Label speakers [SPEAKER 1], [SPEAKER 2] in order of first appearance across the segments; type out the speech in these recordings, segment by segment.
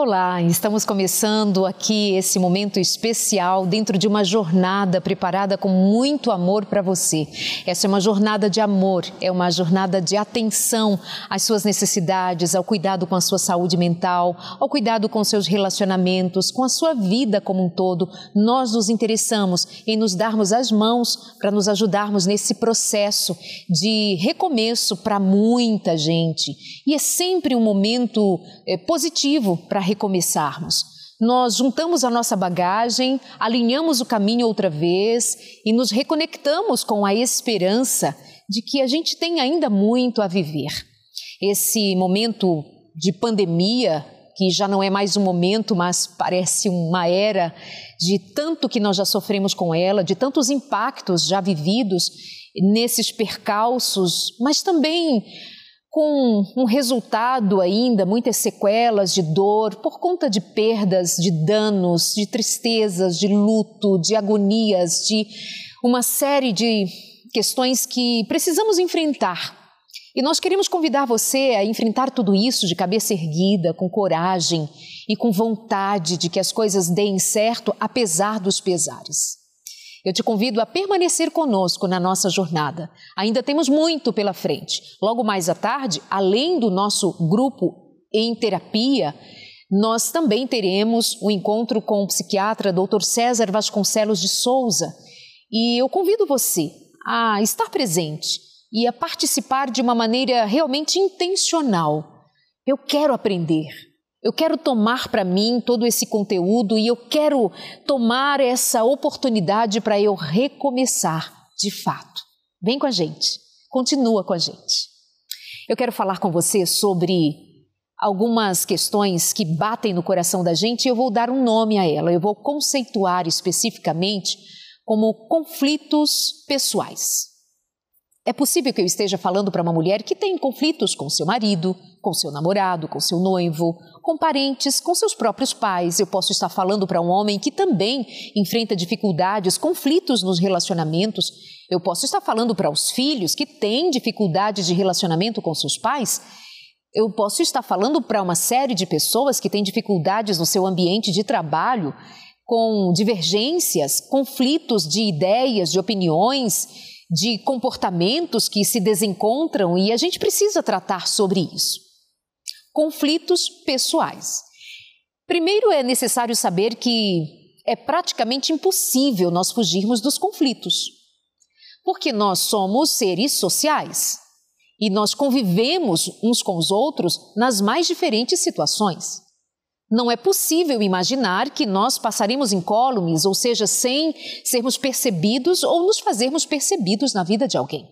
[SPEAKER 1] Olá, estamos começando aqui esse momento especial dentro de uma jornada preparada com muito amor para você. Essa é uma jornada de amor, é uma jornada de atenção às suas necessidades, ao cuidado com a sua saúde mental, ao cuidado com seus relacionamentos, com a sua vida como um todo. Nós nos interessamos em nos darmos as mãos para nos ajudarmos nesse processo de recomeço para muita gente. E é sempre um momento é, positivo para recomeçarmos. Nós juntamos a nossa bagagem, alinhamos o caminho outra vez e nos reconectamos com a esperança de que a gente tem ainda muito a viver. Esse momento de pandemia, que já não é mais um momento, mas parece uma era de tanto que nós já sofremos com ela, de tantos impactos já vividos nesses percalços, mas também com um resultado ainda, muitas sequelas de dor por conta de perdas, de danos, de tristezas, de luto, de agonias, de uma série de questões que precisamos enfrentar. E nós queremos convidar você a enfrentar tudo isso de cabeça erguida, com coragem e com vontade de que as coisas deem certo apesar dos pesares. Eu te convido a permanecer conosco na nossa jornada. Ainda temos muito pela frente. Logo mais à tarde, além do nosso grupo em terapia, nós também teremos um encontro com o psiquiatra Dr. César Vasconcelos de Souza. E eu convido você a estar presente e a participar de uma maneira realmente intencional. Eu quero aprender. Eu quero tomar para mim todo esse conteúdo e eu quero tomar essa oportunidade para eu recomeçar de fato. Vem com a gente, continua com a gente. Eu quero falar com você sobre algumas questões que batem no coração da gente e eu vou dar um nome a ela. Eu vou conceituar especificamente como conflitos pessoais. É possível que eu esteja falando para uma mulher que tem conflitos com seu marido, com seu namorado, com seu noivo, com parentes, com seus próprios pais. Eu posso estar falando para um homem que também enfrenta dificuldades, conflitos nos relacionamentos. Eu posso estar falando para os filhos que têm dificuldades de relacionamento com seus pais. Eu posso estar falando para uma série de pessoas que têm dificuldades no seu ambiente de trabalho, com divergências, conflitos de ideias, de opiniões de comportamentos que se desencontram e a gente precisa tratar sobre isso. Conflitos pessoais. Primeiro é necessário saber que é praticamente impossível nós fugirmos dos conflitos, porque nós somos seres sociais e nós convivemos uns com os outros nas mais diferentes situações. Não é possível imaginar que nós passaremos incólumes, ou seja, sem sermos percebidos ou nos fazermos percebidos na vida de alguém.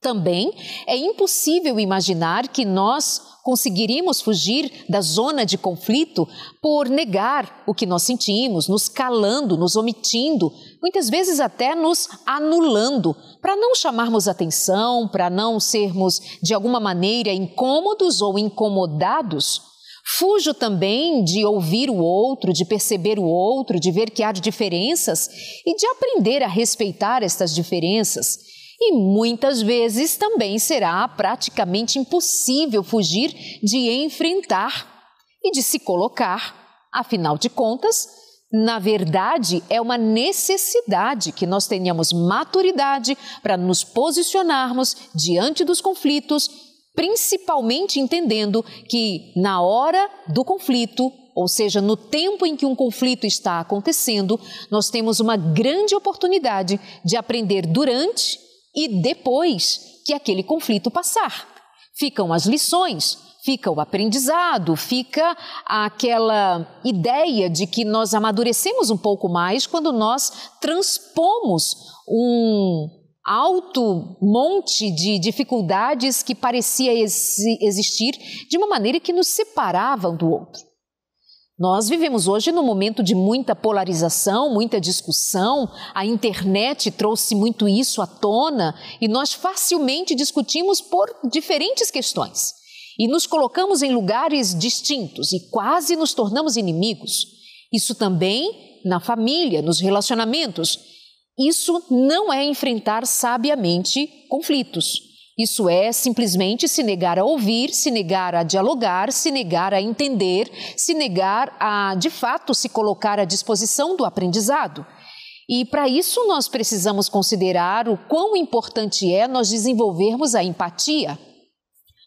[SPEAKER 1] Também é impossível imaginar que nós conseguiríamos fugir da zona de conflito por negar o que nós sentimos, nos calando, nos omitindo, muitas vezes até nos anulando, para não chamarmos atenção, para não sermos de alguma maneira incômodos ou incomodados Fujo também de ouvir o outro, de perceber o outro, de ver que há diferenças e de aprender a respeitar estas diferenças. E muitas vezes também será praticamente impossível fugir de enfrentar e de se colocar. Afinal de contas, na verdade, é uma necessidade que nós tenhamos maturidade para nos posicionarmos diante dos conflitos principalmente entendendo que na hora do conflito, ou seja, no tempo em que um conflito está acontecendo, nós temos uma grande oportunidade de aprender durante e depois que aquele conflito passar. Ficam as lições, fica o aprendizado, fica aquela ideia de que nós amadurecemos um pouco mais quando nós transpomos um alto monte de dificuldades que parecia ex existir de uma maneira que nos separava um do outro. Nós vivemos hoje num momento de muita polarização, muita discussão, a internet trouxe muito isso à tona e nós facilmente discutimos por diferentes questões. E nos colocamos em lugares distintos e quase nos tornamos inimigos. Isso também na família, nos relacionamentos. Isso não é enfrentar sabiamente conflitos. Isso é simplesmente se negar a ouvir, se negar a dialogar, se negar a entender, se negar a, de fato, se colocar à disposição do aprendizado. E para isso nós precisamos considerar o quão importante é nós desenvolvermos a empatia,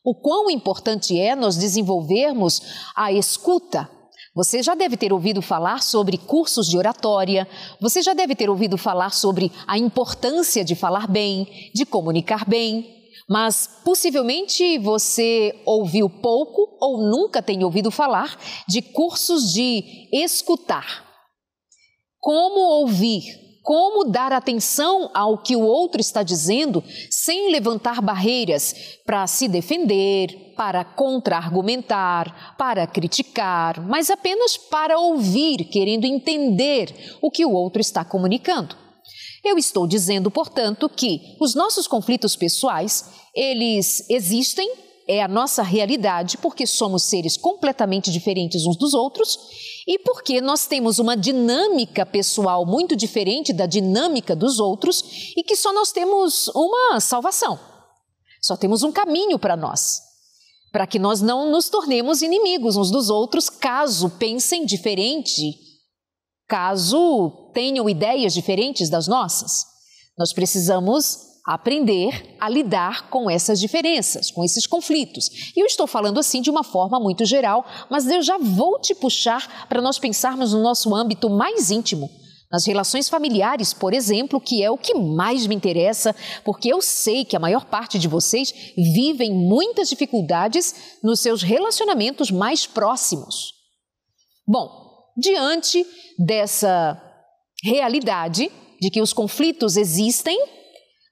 [SPEAKER 1] o quão importante é nós desenvolvermos a escuta. Você já deve ter ouvido falar sobre cursos de oratória, você já deve ter ouvido falar sobre a importância de falar bem, de comunicar bem. Mas possivelmente você ouviu pouco ou nunca tem ouvido falar de cursos de escutar. Como ouvir, como dar atenção ao que o outro está dizendo sem levantar barreiras para se defender, para contra-argumentar, para criticar, mas apenas para ouvir, querendo entender o que o outro está comunicando. Eu estou dizendo, portanto, que os nossos conflitos pessoais, eles existem, é a nossa realidade, porque somos seres completamente diferentes uns dos outros e porque nós temos uma dinâmica pessoal muito diferente da dinâmica dos outros e que só nós temos uma salvação. Só temos um caminho para nós, para que nós não nos tornemos inimigos uns dos outros caso pensem diferente caso tenham ideias diferentes das nossas. Nós precisamos aprender a lidar com essas diferenças, com esses conflitos. E eu estou falando assim de uma forma muito geral, mas eu já vou te puxar para nós pensarmos no nosso âmbito mais íntimo. Nas relações familiares, por exemplo, que é o que mais me interessa, porque eu sei que a maior parte de vocês vivem muitas dificuldades nos seus relacionamentos mais próximos. Bom, diante dessa realidade de que os conflitos existem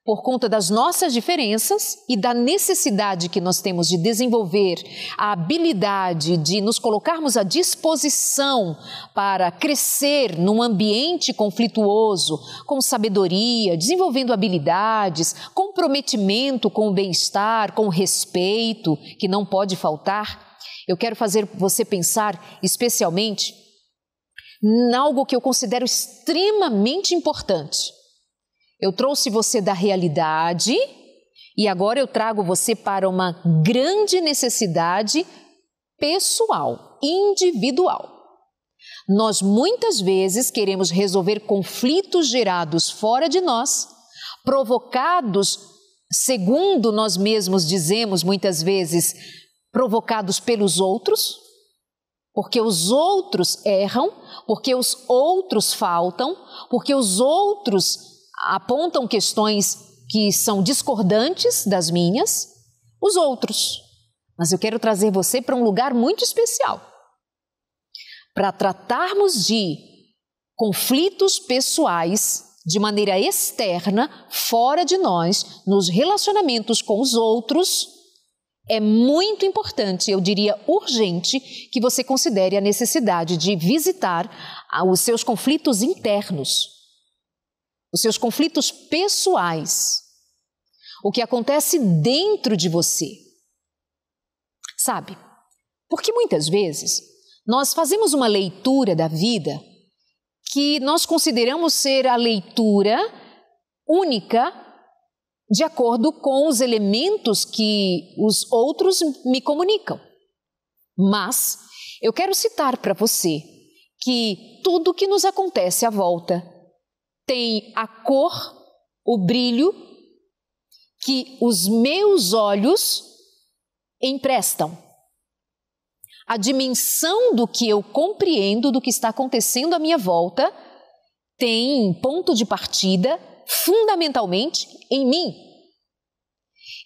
[SPEAKER 1] por conta das nossas diferenças e da necessidade que nós temos de desenvolver a habilidade de nos colocarmos à disposição para crescer num ambiente conflituoso, com sabedoria, desenvolvendo habilidades, comprometimento com o bem-estar, com o respeito, que não pode faltar. Eu quero fazer você pensar especialmente algo que eu considero extremamente importante. Eu trouxe você da realidade e agora eu trago você para uma grande necessidade pessoal, individual. Nós muitas vezes queremos resolver conflitos gerados fora de nós, provocados, segundo nós mesmos dizemos muitas vezes, provocados pelos outros, porque os outros erram, porque os outros faltam, porque os outros apontam questões que são discordantes das minhas, os outros. Mas eu quero trazer você para um lugar muito especial. Para tratarmos de conflitos pessoais de maneira externa, fora de nós, nos relacionamentos com os outros, é muito importante, eu diria urgente, que você considere a necessidade de visitar os seus conflitos internos, os seus conflitos pessoais, o que acontece dentro de você. Sabe? Porque muitas vezes nós fazemos uma leitura da vida que nós consideramos ser a leitura única de acordo com os elementos que os outros me comunicam. Mas eu quero citar para você que tudo que nos acontece à volta tem a cor, o brilho que os meus olhos emprestam. A dimensão do que eu compreendo do que está acontecendo à minha volta tem ponto de partida fundamentalmente em mim.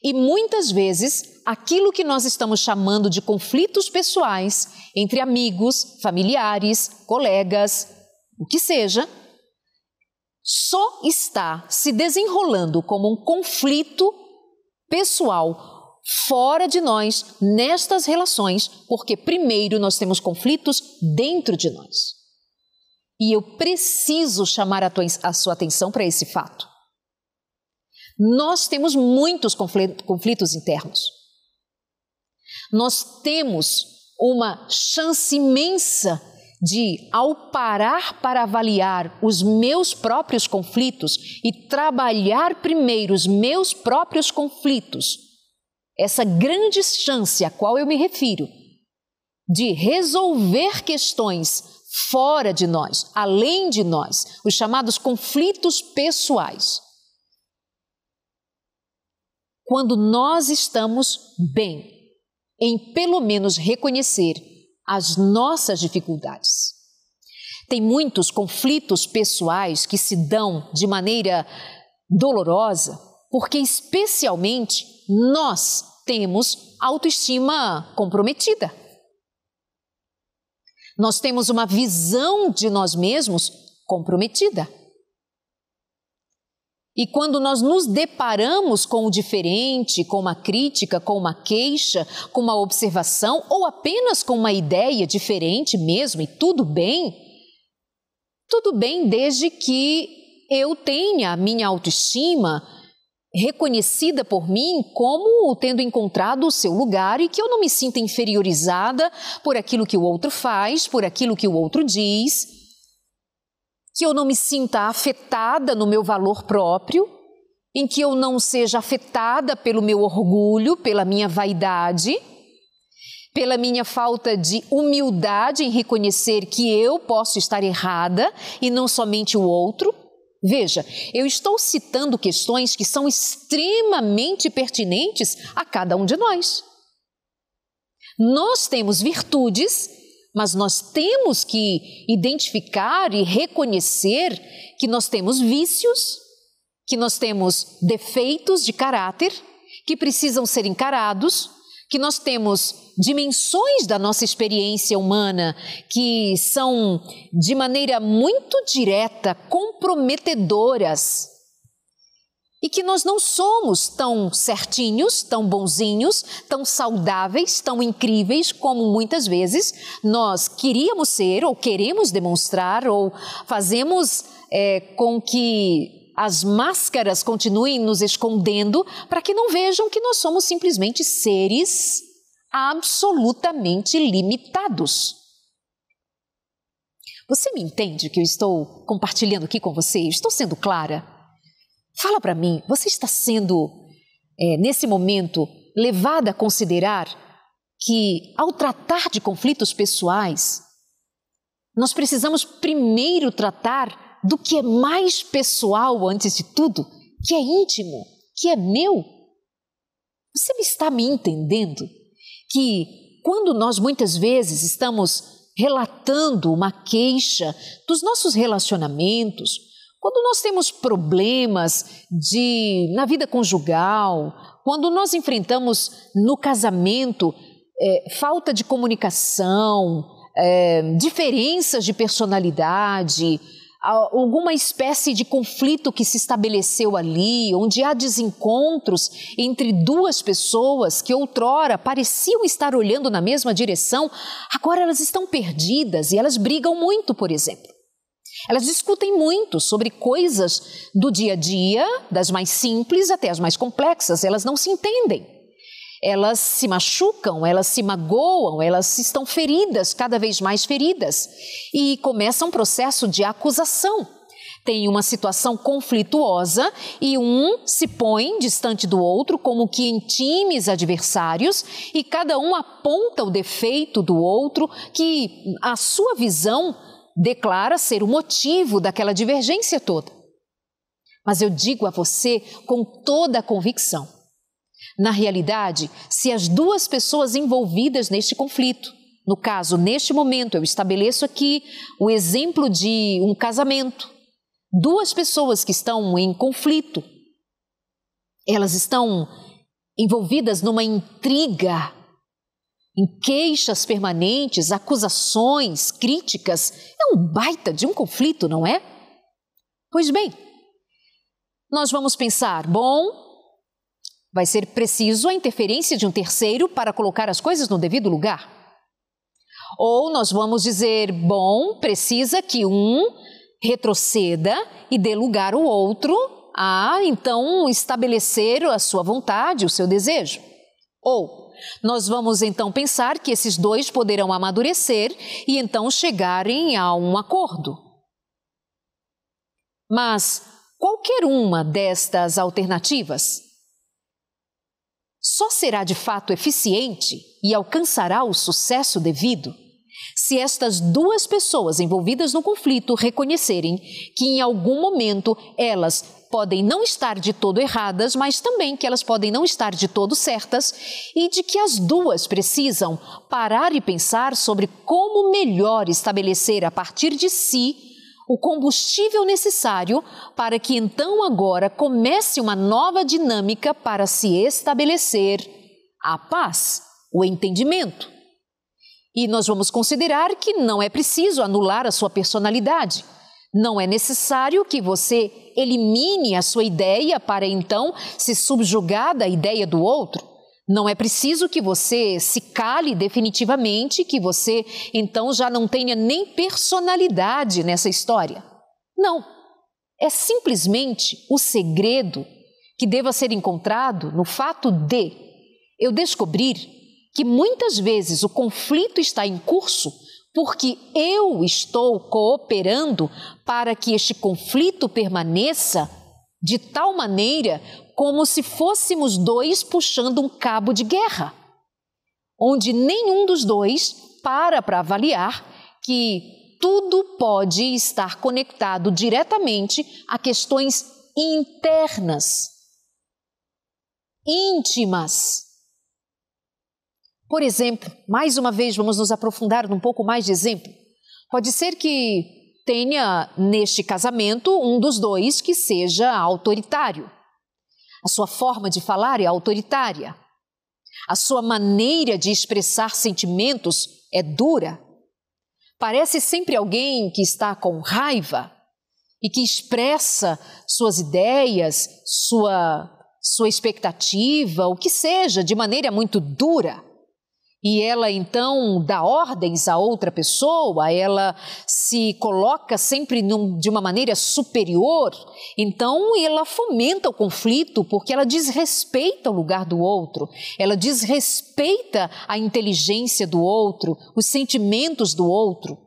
[SPEAKER 1] E muitas vezes, aquilo que nós estamos chamando de conflitos pessoais entre amigos, familiares, colegas, o que seja, só está se desenrolando como um conflito pessoal fora de nós, nestas relações, porque primeiro nós temos conflitos dentro de nós. E eu preciso chamar a, tua, a sua atenção para esse fato. Nós temos muitos conflitos internos. Nós temos uma chance imensa de, ao parar para avaliar os meus próprios conflitos e trabalhar primeiro os meus próprios conflitos, essa grande chance a qual eu me refiro, de resolver questões fora de nós, além de nós, os chamados conflitos pessoais. Quando nós estamos bem, em pelo menos reconhecer as nossas dificuldades. Tem muitos conflitos pessoais que se dão de maneira dolorosa, porque especialmente nós temos autoestima comprometida. Nós temos uma visão de nós mesmos comprometida. E quando nós nos deparamos com o diferente, com uma crítica, com uma queixa, com uma observação ou apenas com uma ideia diferente mesmo, e tudo bem, tudo bem desde que eu tenha a minha autoestima reconhecida por mim como tendo encontrado o seu lugar e que eu não me sinta inferiorizada por aquilo que o outro faz, por aquilo que o outro diz que eu não me sinta afetada no meu valor próprio, em que eu não seja afetada pelo meu orgulho, pela minha vaidade, pela minha falta de humildade em reconhecer que eu posso estar errada e não somente o outro. Veja, eu estou citando questões que são extremamente pertinentes a cada um de nós. Nós temos virtudes mas nós temos que identificar e reconhecer que nós temos vícios, que nós temos defeitos de caráter que precisam ser encarados, que nós temos dimensões da nossa experiência humana que são de maneira muito direta comprometedoras. E que nós não somos tão certinhos, tão bonzinhos, tão saudáveis, tão incríveis como muitas vezes nós queríamos ser ou queremos demonstrar ou fazemos é, com que as máscaras continuem nos escondendo para que não vejam que nós somos simplesmente seres absolutamente limitados. Você me entende que eu estou compartilhando aqui com você? Estou sendo clara? Fala para mim, você está sendo, é, nesse momento, levada a considerar que, ao tratar de conflitos pessoais, nós precisamos primeiro tratar do que é mais pessoal antes de tudo, que é íntimo, que é meu? Você me está me entendendo? Que quando nós muitas vezes estamos relatando uma queixa dos nossos relacionamentos, quando nós temos problemas de na vida conjugal, quando nós enfrentamos no casamento é, falta de comunicação, é, diferenças de personalidade, alguma espécie de conflito que se estabeleceu ali, onde há desencontros entre duas pessoas que outrora pareciam estar olhando na mesma direção, agora elas estão perdidas e elas brigam muito, por exemplo. Elas discutem muito sobre coisas do dia a dia, das mais simples até as mais complexas, elas não se entendem. Elas se machucam, elas se magoam, elas estão feridas, cada vez mais feridas, e começa um processo de acusação. Tem uma situação conflituosa e um se põe distante do outro como que em times adversários e cada um aponta o defeito do outro que a sua visão declara ser o motivo daquela divergência toda. Mas eu digo a você com toda a convicção: na realidade, se as duas pessoas envolvidas neste conflito, no caso, neste momento, eu estabeleço aqui o exemplo de um casamento, duas pessoas que estão em conflito, elas estão envolvidas numa intriga em queixas permanentes, acusações, críticas. É um baita de um conflito, não é? Pois bem, nós vamos pensar: bom, vai ser preciso a interferência de um terceiro para colocar as coisas no devido lugar. Ou nós vamos dizer: bom, precisa que um retroceda e dê lugar ao outro a então estabelecer a sua vontade, o seu desejo. Ou nós vamos então pensar que esses dois poderão amadurecer e então chegarem a um acordo. Mas qualquer uma destas alternativas só será de fato eficiente e alcançará o sucesso devido? Se estas duas pessoas envolvidas no conflito reconhecerem que em algum momento elas podem não estar de todo erradas, mas também que elas podem não estar de todo certas e de que as duas precisam parar e pensar sobre como melhor estabelecer a partir de si o combustível necessário para que então agora comece uma nova dinâmica para se estabelecer a paz, o entendimento. E nós vamos considerar que não é preciso anular a sua personalidade. Não é necessário que você elimine a sua ideia para então se subjugar da ideia do outro. Não é preciso que você se cale definitivamente, que você então já não tenha nem personalidade nessa história. Não. É simplesmente o segredo que deva ser encontrado no fato de eu descobrir que muitas vezes o conflito está em curso porque eu estou cooperando para que este conflito permaneça de tal maneira como se fôssemos dois puxando um cabo de guerra, onde nenhum dos dois para para avaliar que tudo pode estar conectado diretamente a questões internas, íntimas. Por exemplo, mais uma vez vamos nos aprofundar num pouco mais de exemplo. Pode ser que tenha neste casamento um dos dois que seja autoritário. A sua forma de falar é autoritária. A sua maneira de expressar sentimentos é dura. Parece sempre alguém que está com raiva e que expressa suas ideias, sua, sua expectativa, o que seja, de maneira muito dura e ela então dá ordens a outra pessoa, ela se coloca sempre num, de uma maneira superior, então ela fomenta o conflito porque ela desrespeita o lugar do outro, ela desrespeita a inteligência do outro, os sentimentos do outro.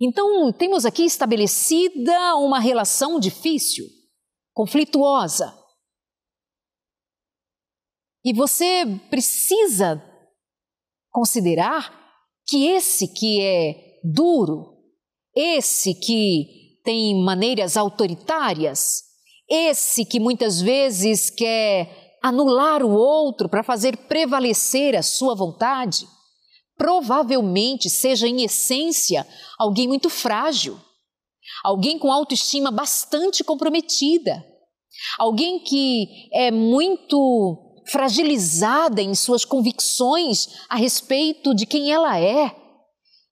[SPEAKER 1] Então temos aqui estabelecida uma relação difícil, conflituosa. E você precisa considerar que esse que é duro, esse que tem maneiras autoritárias, esse que muitas vezes quer anular o outro para fazer prevalecer a sua vontade, provavelmente seja em essência alguém muito frágil, alguém com autoestima bastante comprometida, alguém que é muito fragilizada em suas convicções a respeito de quem ela é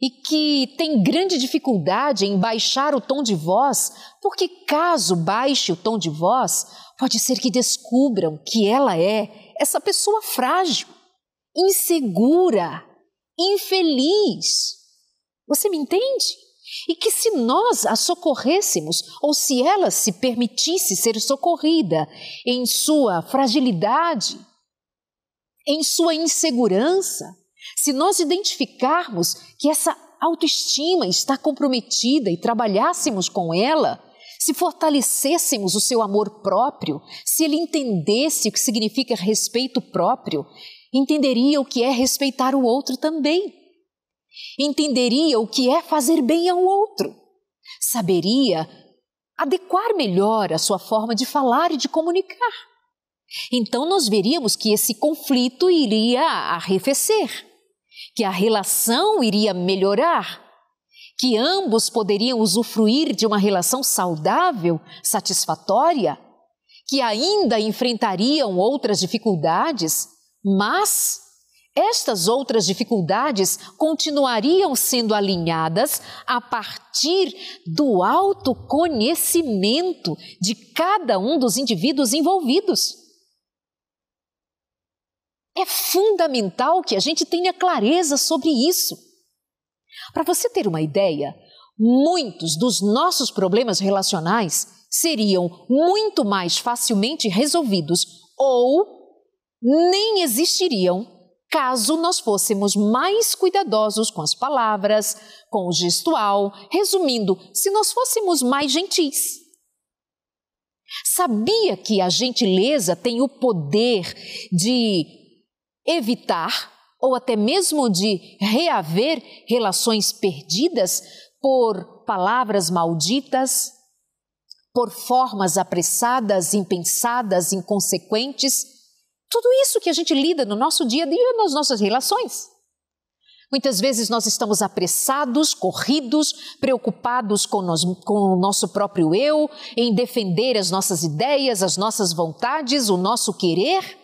[SPEAKER 1] e que tem grande dificuldade em baixar o tom de voz, porque caso baixe o tom de voz, pode ser que descubram que ela é essa pessoa frágil, insegura, infeliz. Você me entende? E que se nós a socorrêssemos, ou se ela se permitisse ser socorrida em sua fragilidade, em sua insegurança, se nós identificarmos que essa autoestima está comprometida e trabalhássemos com ela, se fortalecêssemos o seu amor próprio, se ele entendesse o que significa respeito próprio, entenderia o que é respeitar o outro também. Entenderia o que é fazer bem ao outro. Saberia adequar melhor a sua forma de falar e de comunicar. Então nós veríamos que esse conflito iria arrefecer, que a relação iria melhorar, que ambos poderiam usufruir de uma relação saudável, satisfatória, que ainda enfrentariam outras dificuldades, mas estas outras dificuldades continuariam sendo alinhadas a partir do autoconhecimento de cada um dos indivíduos envolvidos. É fundamental que a gente tenha clareza sobre isso. Para você ter uma ideia, muitos dos nossos problemas relacionais seriam muito mais facilmente resolvidos ou nem existiriam caso nós fôssemos mais cuidadosos com as palavras, com o gestual, resumindo, se nós fôssemos mais gentis. Sabia que a gentileza tem o poder de evitar ou até mesmo de reaver relações perdidas por palavras malditas, por formas apressadas, impensadas, inconsequentes? Tudo isso que a gente lida no nosso dia a dia, nas nossas relações. Muitas vezes nós estamos apressados, corridos, preocupados com, nós, com, o nosso próprio eu, em defender as nossas ideias, as nossas vontades, o nosso querer.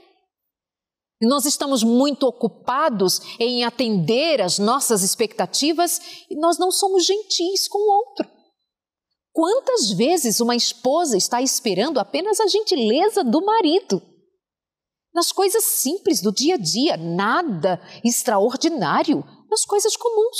[SPEAKER 1] Nós estamos muito ocupados em atender às nossas expectativas e nós não somos gentis com o outro. Quantas vezes uma esposa está esperando apenas a gentileza do marido? Nas coisas simples do dia a dia, nada extraordinário, nas coisas comuns.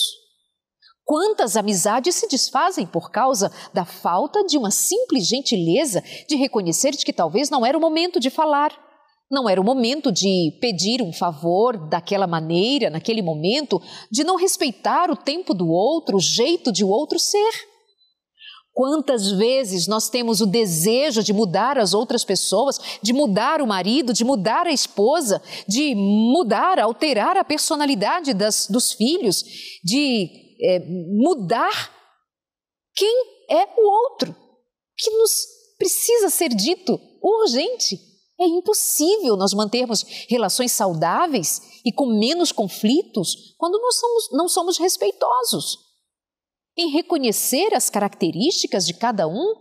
[SPEAKER 1] Quantas amizades se desfazem por causa da falta de uma simples gentileza de reconhecer de que talvez não era o momento de falar, não era o momento de pedir um favor daquela maneira, naquele momento, de não respeitar o tempo do outro, o jeito de o outro ser. Quantas vezes nós temos o desejo de mudar as outras pessoas, de mudar o marido, de mudar a esposa, de mudar, alterar a personalidade das, dos filhos, de é, mudar quem é o outro, que nos precisa ser dito urgente. É impossível nós mantermos relações saudáveis e com menos conflitos quando nós somos, não somos respeitosos em reconhecer as características de cada um,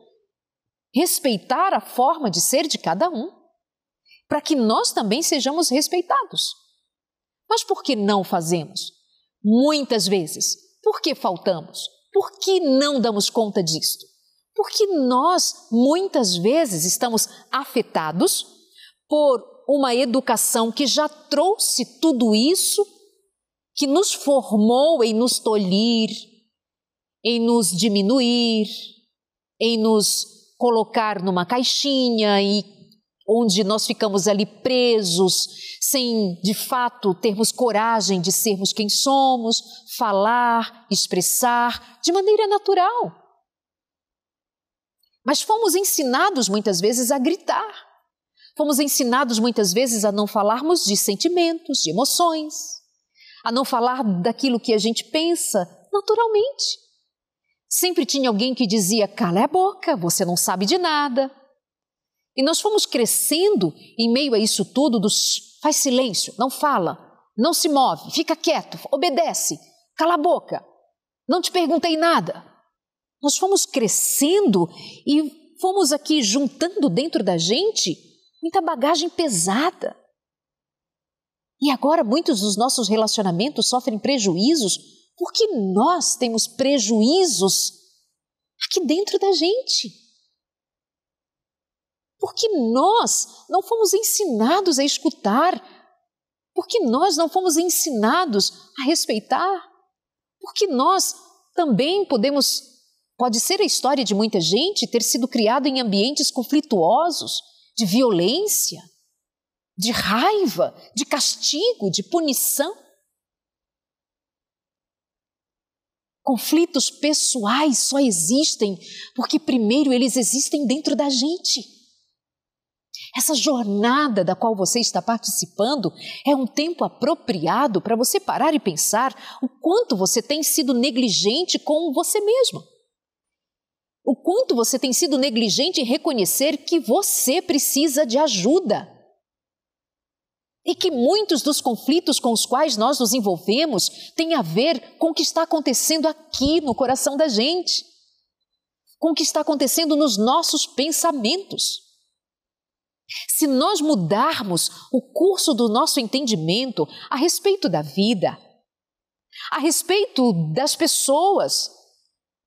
[SPEAKER 1] respeitar a forma de ser de cada um, para que nós também sejamos respeitados. Mas por que não fazemos? Muitas vezes. Por que faltamos? Por que não damos conta disto? Porque nós, muitas vezes, estamos afetados por uma educação que já trouxe tudo isso, que nos formou em nos tolir, em nos diminuir, em nos colocar numa caixinha e onde nós ficamos ali presos, sem de fato termos coragem de sermos quem somos, falar, expressar de maneira natural. Mas fomos ensinados muitas vezes a gritar. Fomos ensinados muitas vezes a não falarmos de sentimentos, de emoções, a não falar daquilo que a gente pensa naturalmente. Sempre tinha alguém que dizia: cala a boca, você não sabe de nada. E nós fomos crescendo em meio a isso tudo dos faz silêncio, não fala, não se move, fica quieto, obedece, cala a boca, não te perguntei nada. Nós fomos crescendo e fomos aqui juntando dentro da gente muita bagagem pesada. E agora muitos dos nossos relacionamentos sofrem prejuízos porque nós temos prejuízos aqui dentro da gente. Porque nós não fomos ensinados a escutar. Porque nós não fomos ensinados a respeitar. Porque nós também podemos, pode ser a história de muita gente ter sido criado em ambientes conflituosos, de violência, de raiva, de castigo, de punição. Conflitos pessoais só existem porque, primeiro, eles existem dentro da gente. Essa jornada da qual você está participando é um tempo apropriado para você parar e pensar o quanto você tem sido negligente com você mesmo. O quanto você tem sido negligente em reconhecer que você precisa de ajuda e que muitos dos conflitos com os quais nós nos envolvemos têm a ver com o que está acontecendo aqui no coração da gente, com o que está acontecendo nos nossos pensamentos. Se nós mudarmos o curso do nosso entendimento a respeito da vida, a respeito das pessoas,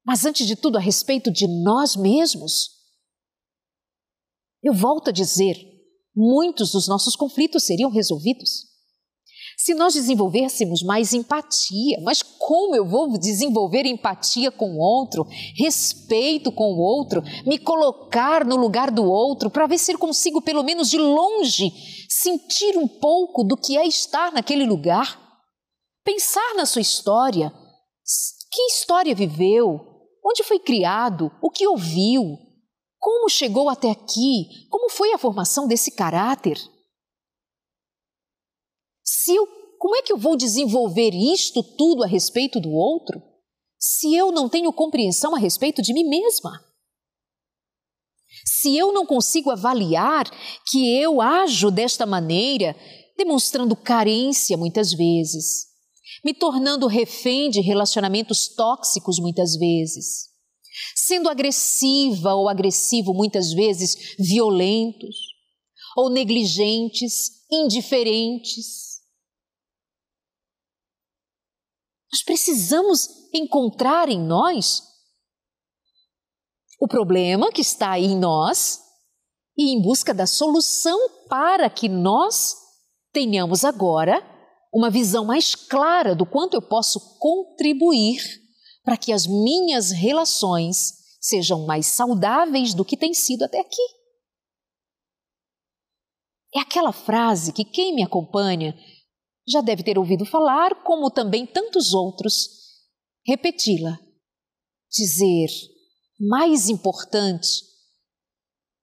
[SPEAKER 1] mas antes de tudo a respeito de nós mesmos, eu volto a dizer, muitos dos nossos conflitos seriam resolvidos. se nós desenvolvêssemos mais empatia. Mas como eu vou desenvolver empatia com o outro, respeito com o outro, me colocar no lugar do outro para ver se eu consigo, pelo menos de longe, sentir um pouco do que é estar naquele lugar? Pensar na sua história. Que história viveu? Onde foi criado? O que ouviu? Como chegou até aqui? Como foi a formação desse caráter? Se eu, como é que eu vou desenvolver isto tudo a respeito do outro se eu não tenho compreensão a respeito de mim mesma? Se eu não consigo avaliar que eu ajo desta maneira, demonstrando carência muitas vezes, me tornando refém de relacionamentos tóxicos muitas vezes, sendo agressiva ou agressivo muitas vezes violentos, ou negligentes, indiferentes, Nós precisamos encontrar em nós o problema que está aí em nós e em busca da solução para que nós tenhamos agora uma visão mais clara do quanto eu posso contribuir para que as minhas relações sejam mais saudáveis do que têm sido até aqui. É aquela frase que quem me acompanha já deve ter ouvido falar, como também tantos outros, repeti-la. Dizer mais importante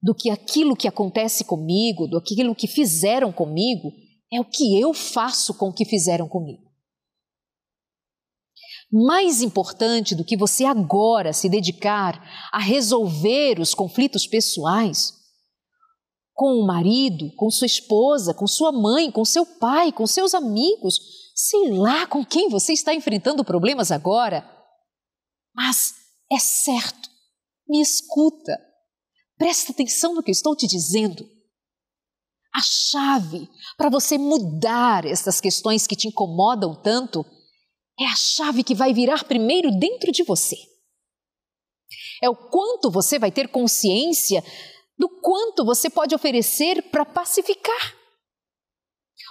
[SPEAKER 1] do que aquilo que acontece comigo, do aquilo que fizeram comigo, é o que eu faço com o que fizeram comigo. Mais importante do que você agora se dedicar a resolver os conflitos pessoais, com o marido, com sua esposa, com sua mãe, com seu pai, com seus amigos, sei lá com quem você está enfrentando problemas agora. Mas é certo, me escuta, presta atenção no que eu estou te dizendo. A chave para você mudar essas questões que te incomodam tanto é a chave que vai virar primeiro dentro de você. É o quanto você vai ter consciência do quanto você pode oferecer para pacificar.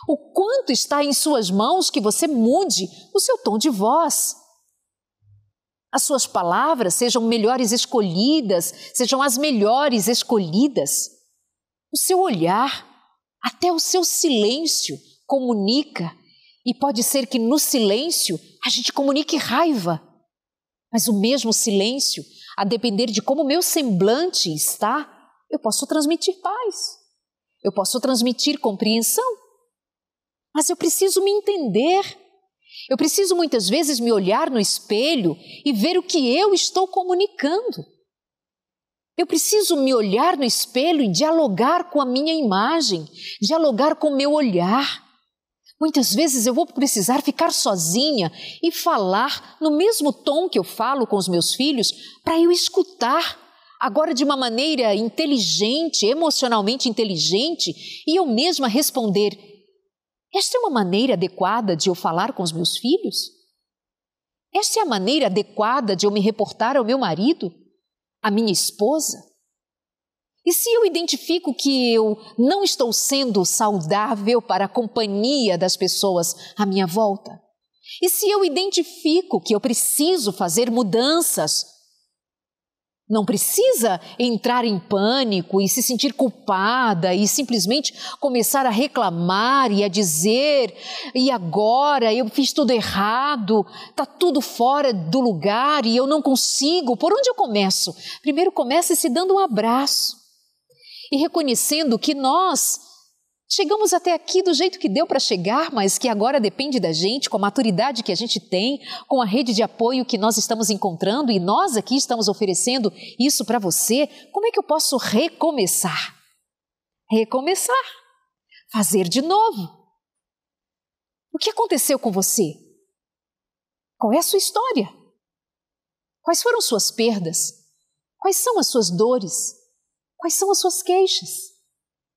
[SPEAKER 1] O quanto está em suas mãos que você mude o seu tom de voz. As suas palavras sejam melhores escolhidas, sejam as melhores escolhidas. O seu olhar, até o seu silêncio comunica. E pode ser que no silêncio a gente comunique raiva. Mas o mesmo silêncio, a depender de como o meu semblante está, eu posso transmitir paz, eu posso transmitir compreensão, mas eu preciso me entender. Eu preciso muitas vezes me olhar no espelho e ver o que eu estou comunicando. Eu preciso me olhar no espelho e dialogar com a minha imagem, dialogar com o meu olhar. Muitas vezes eu vou precisar ficar sozinha e falar no mesmo tom que eu falo com os meus filhos para eu escutar agora de uma maneira inteligente, emocionalmente inteligente, e eu mesma responder: esta é uma maneira adequada de eu falar com os meus filhos? Esta é a maneira adequada de eu me reportar ao meu marido, à minha esposa? E se eu identifico que eu não estou sendo saudável para a companhia das pessoas à minha volta? E se eu identifico que eu preciso fazer mudanças não precisa entrar em pânico e se sentir culpada e simplesmente começar a reclamar e a dizer: e agora eu fiz tudo errado, está tudo fora do lugar e eu não consigo. Por onde eu começo? Primeiro comece se dando um abraço e reconhecendo que nós Chegamos até aqui do jeito que deu para chegar, mas que agora depende da gente, com a maturidade que a gente tem, com a rede de apoio que nós estamos encontrando e nós aqui estamos oferecendo isso para você. Como é que eu posso recomeçar? Recomeçar. Fazer de novo. O que aconteceu com você? Qual é a sua história? Quais foram suas perdas? Quais são as suas dores? Quais são as suas queixas?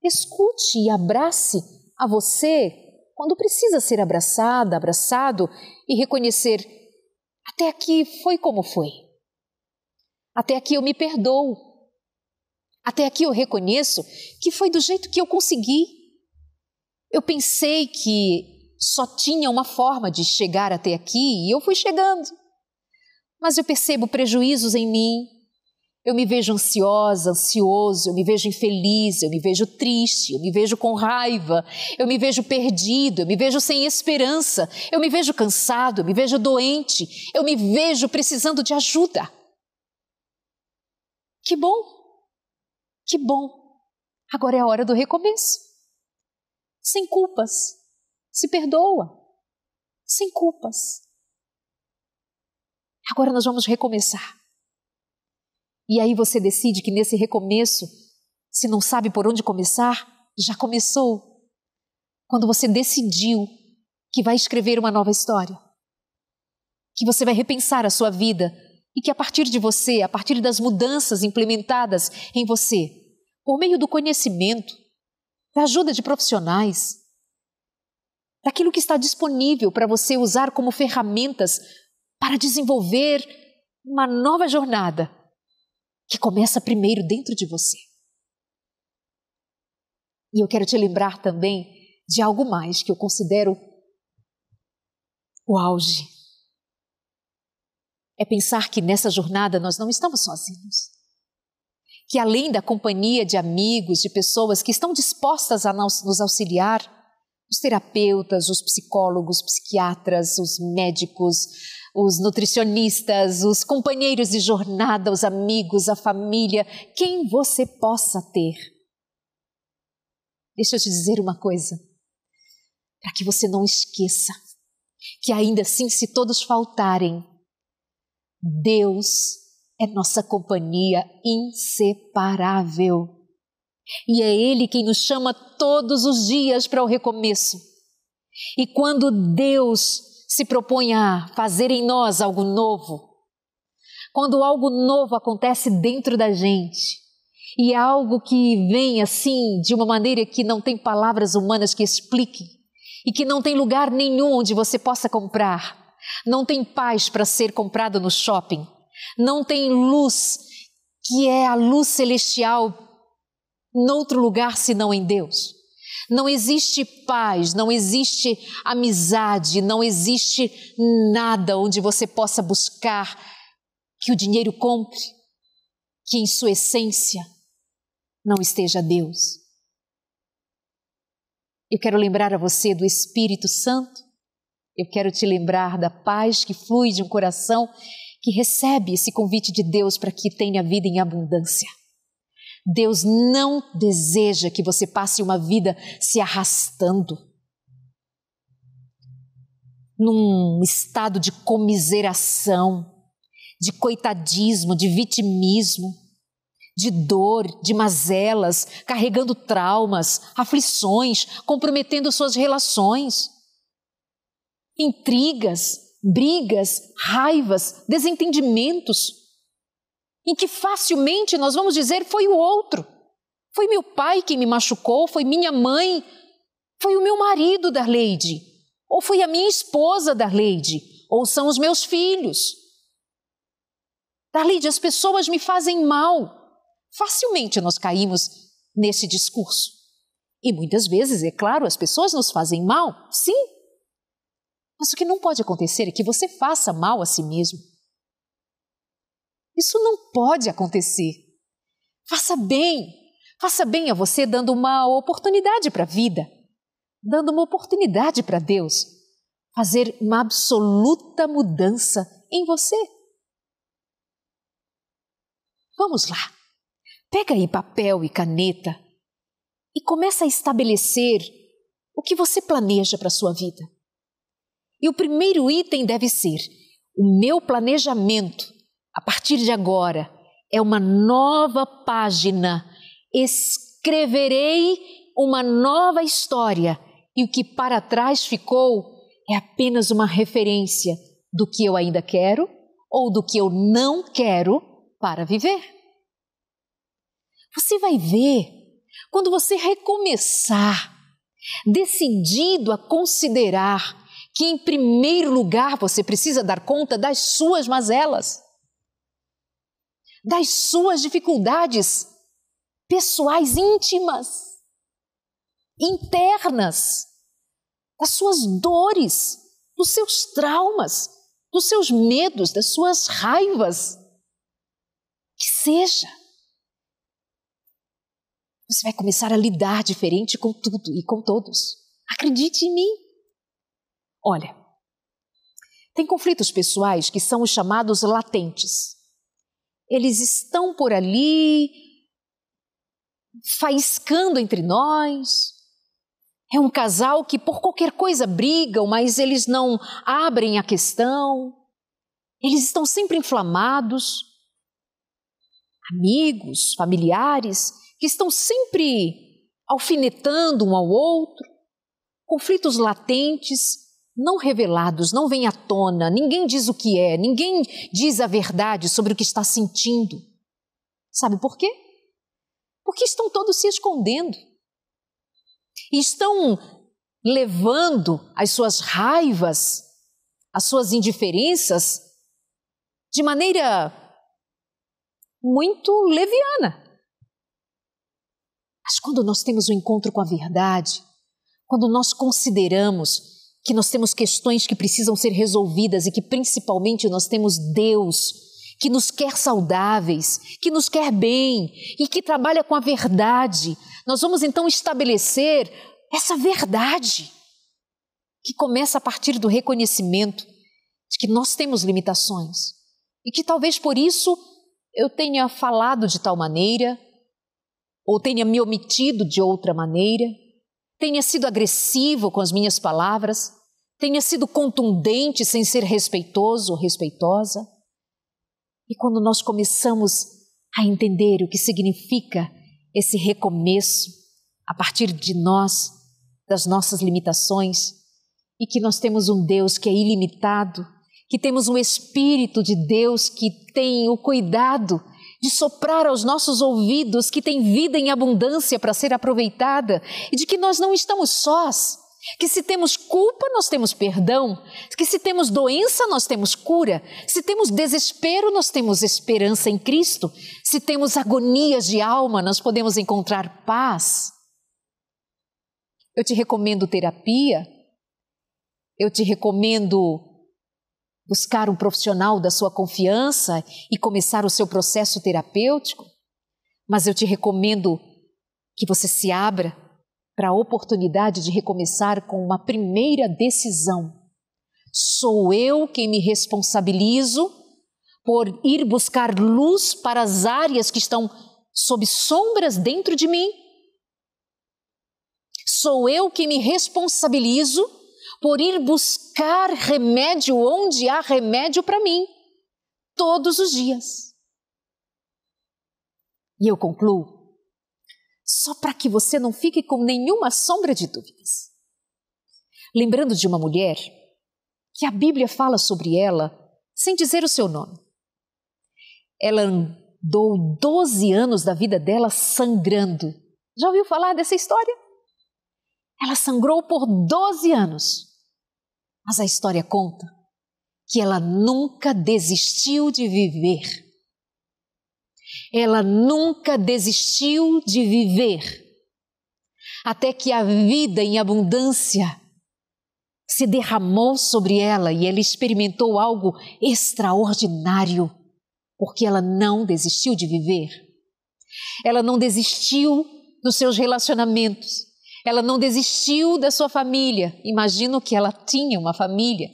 [SPEAKER 1] Escute e abrace a você quando precisa ser abraçada, abraçado e reconhecer: até aqui foi como foi. Até aqui eu me perdoo. Até aqui eu reconheço que foi do jeito que eu consegui. Eu pensei que só tinha uma forma de chegar até aqui e eu fui chegando. Mas eu percebo prejuízos em mim, eu me vejo ansiosa, ansioso, eu me vejo infeliz, eu me vejo triste, eu me vejo com raiva, eu me vejo perdido, eu me vejo sem esperança, eu me vejo cansado, eu me vejo doente, eu me vejo precisando de ajuda. Que bom, que bom. Agora é a hora do recomeço. Sem culpas. Se perdoa. Sem culpas. Agora nós vamos recomeçar. E aí você decide que nesse recomeço, se não sabe por onde começar, já começou. Quando você decidiu que vai escrever uma nova história, que você vai repensar a sua vida e que a partir de você, a partir das mudanças implementadas em você, por meio do conhecimento, da ajuda de profissionais, daquilo que está disponível para você usar como ferramentas para desenvolver uma nova jornada que começa primeiro dentro de você. E eu quero te lembrar também de algo mais que eu considero o auge. É pensar que nessa jornada nós não estamos sozinhos. Que além da companhia de amigos, de pessoas que estão dispostas a nos auxiliar, os terapeutas, os psicólogos, psiquiatras, os médicos, os nutricionistas, os companheiros de jornada, os amigos, a família, quem você possa ter. Deixa eu te dizer uma coisa, para que você não esqueça que ainda assim, se todos faltarem, Deus é nossa companhia inseparável. E é Ele quem nos chama todos os dias para o recomeço. E quando Deus se propõe a fazer em nós algo novo, quando algo novo acontece dentro da gente, e é algo que vem assim de uma maneira que não tem palavras humanas que expliquem, e que não tem lugar nenhum onde você possa comprar, não tem paz para ser comprado no shopping, não tem luz que é a luz celestial noutro lugar senão em Deus. Não existe paz, não existe amizade, não existe nada onde você possa buscar que o dinheiro compre, que em sua essência não esteja Deus. Eu quero lembrar a você do Espírito Santo, eu quero te lembrar da paz que flui de um coração que recebe esse convite de Deus para que tenha vida em abundância. Deus não deseja que você passe uma vida se arrastando num estado de comiseração, de coitadismo, de vitimismo, de dor, de mazelas, carregando traumas, aflições, comprometendo suas relações, intrigas, brigas, raivas, desentendimentos em que facilmente nós vamos dizer foi o outro. Foi meu pai que me machucou, foi minha mãe, foi o meu marido da Leide, ou foi a minha esposa da Leide, ou são os meus filhos. Darleide, as pessoas me fazem mal. Facilmente nós caímos nesse discurso. E muitas vezes, é claro, as pessoas nos fazem mal, sim. Mas o que não pode acontecer é que você faça mal a si mesmo. Isso não pode acontecer. Faça bem, faça bem a você dando uma oportunidade para a vida, dando uma oportunidade para Deus fazer uma absoluta mudança em você. Vamos lá. Pega aí papel e caneta e começa a estabelecer o que você planeja para a sua vida. E o primeiro item deve ser o meu planejamento a partir de agora, é uma nova página. Escreverei uma nova história e o que para trás ficou é apenas uma referência do que eu ainda quero ou do que eu não quero para viver. Você vai ver, quando você recomeçar, decidido a considerar que, em primeiro lugar, você precisa dar conta das suas mazelas das suas dificuldades pessoais íntimas, internas. das suas dores, dos seus traumas, dos seus medos, das suas raivas. Que seja. Você vai começar a lidar diferente com tudo e com todos. Acredite em mim. Olha, tem conflitos pessoais que são os chamados latentes. Eles estão por ali, faiscando entre nós. É um casal que por qualquer coisa brigam, mas eles não abrem a questão. Eles estão sempre inflamados. Amigos, familiares que estão sempre alfinetando um ao outro. Conflitos latentes não revelados, não vêm à tona, ninguém diz o que é, ninguém diz a verdade sobre o que está sentindo. Sabe por quê? Porque estão todos se escondendo. Estão levando as suas raivas, as suas indiferenças de maneira muito leviana. Mas quando nós temos o um encontro com a verdade, quando nós consideramos que nós temos questões que precisam ser resolvidas e que principalmente nós temos Deus que nos quer saudáveis, que nos quer bem e que trabalha com a verdade. Nós vamos então estabelecer essa verdade que começa a partir do reconhecimento de que nós temos limitações e que talvez por isso eu tenha falado de tal maneira ou tenha me omitido de outra maneira, tenha sido agressivo com as minhas palavras, tenha sido contundente sem ser respeitoso ou respeitosa. E quando nós começamos a entender o que significa esse recomeço a partir de nós, das nossas limitações, e que nós temos um Deus que é ilimitado, que temos um Espírito de Deus que tem o cuidado de soprar aos nossos ouvidos, que tem vida em abundância para ser aproveitada, e de que nós não estamos sós que se temos culpa, nós temos perdão, que se temos doença, nós temos cura, se temos desespero, nós temos esperança em Cristo, se temos agonias de alma, nós podemos encontrar paz. Eu te recomendo terapia, eu te recomendo buscar um profissional da sua confiança e começar o seu processo terapêutico, mas eu te recomendo que você se abra para a oportunidade de recomeçar com uma primeira decisão. Sou eu quem me responsabilizo por ir buscar luz para as áreas que estão sob sombras dentro de mim? Sou eu que me responsabilizo por ir buscar remédio onde há remédio para mim, todos os dias. E eu concluo só para que você não fique com nenhuma sombra de dúvidas. Lembrando de uma mulher que a Bíblia fala sobre ela sem dizer o seu nome. Ela andou 12 anos da vida dela sangrando. Já ouviu falar dessa história? Ela sangrou por 12 anos. Mas a história conta que ela nunca desistiu de viver ela nunca desistiu de viver, até que a vida em abundância se derramou sobre ela e ela experimentou algo extraordinário, porque ela não desistiu de viver. Ela não desistiu dos seus relacionamentos, ela não desistiu da sua família. Imagino que ela tinha uma família.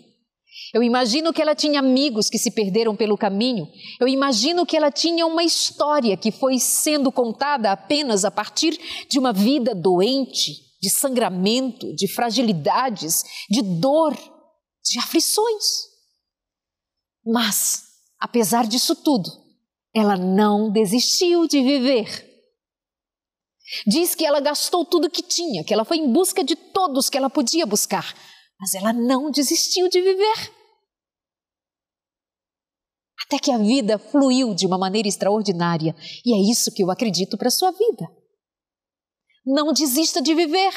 [SPEAKER 1] Eu imagino que ela tinha amigos que se perderam pelo caminho. Eu imagino que ela tinha uma história que foi sendo contada apenas a partir de uma vida doente, de sangramento, de fragilidades, de dor, de aflições. Mas, apesar disso tudo, ela não desistiu de viver. Diz que ela gastou tudo que tinha, que ela foi em busca de todos que ela podia buscar, mas ela não desistiu de viver até que a vida fluiu de uma maneira extraordinária. E é isso que eu acredito para a sua vida. Não desista de viver.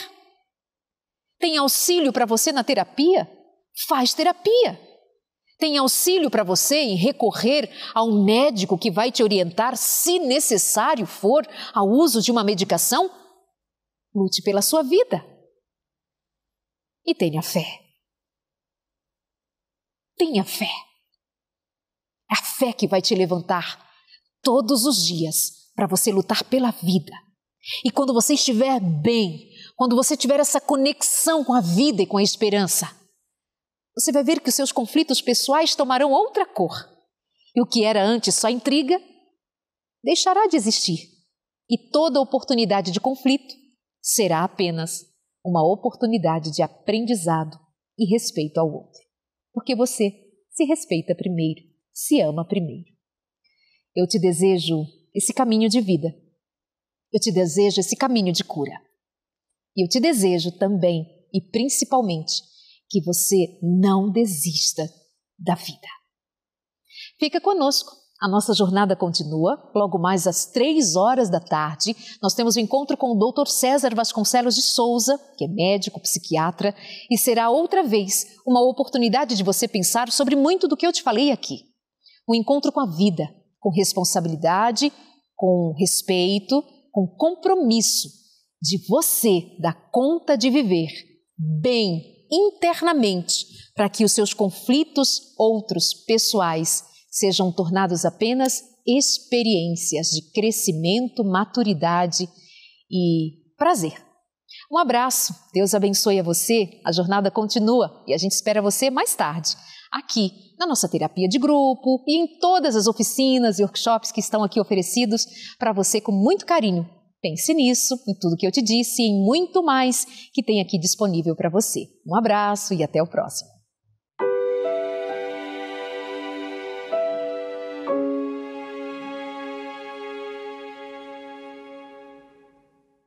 [SPEAKER 1] Tem auxílio para você na terapia? Faz terapia. Tem auxílio para você em recorrer a um médico que vai te orientar, se necessário for, ao uso de uma medicação? Lute pela sua vida. E tenha fé. Tenha fé. É a fé que vai te levantar todos os dias para você lutar pela vida. E quando você estiver bem, quando você tiver essa conexão com a vida e com a esperança, você vai ver que os seus conflitos pessoais tomarão outra cor. E o que era antes só intriga deixará de existir. E toda oportunidade de conflito será apenas uma oportunidade de aprendizado e respeito ao outro. Porque você se respeita primeiro, se ama primeiro. Eu te desejo esse caminho de vida. Eu te desejo esse caminho de cura. E eu te desejo também e principalmente que você não desista da vida. Fica conosco. A nossa jornada continua. Logo mais às três horas da tarde, nós temos o um encontro com o Dr. César Vasconcelos de Souza, que é médico, psiquiatra, e será outra vez uma oportunidade de você pensar sobre muito do que eu te falei aqui. O um encontro com a vida, com responsabilidade, com respeito, com compromisso de você dar conta de viver bem internamente para que os seus conflitos outros pessoais sejam tornados apenas experiências de crescimento, maturidade e prazer. Um abraço, Deus abençoe a você, a jornada continua e a gente espera você mais tarde, aqui na nossa terapia de grupo e em todas as oficinas e workshops que estão aqui oferecidos para você com muito carinho Pense nisso, em tudo que eu te disse e em muito mais que tem aqui disponível para você. Um abraço e até o próximo.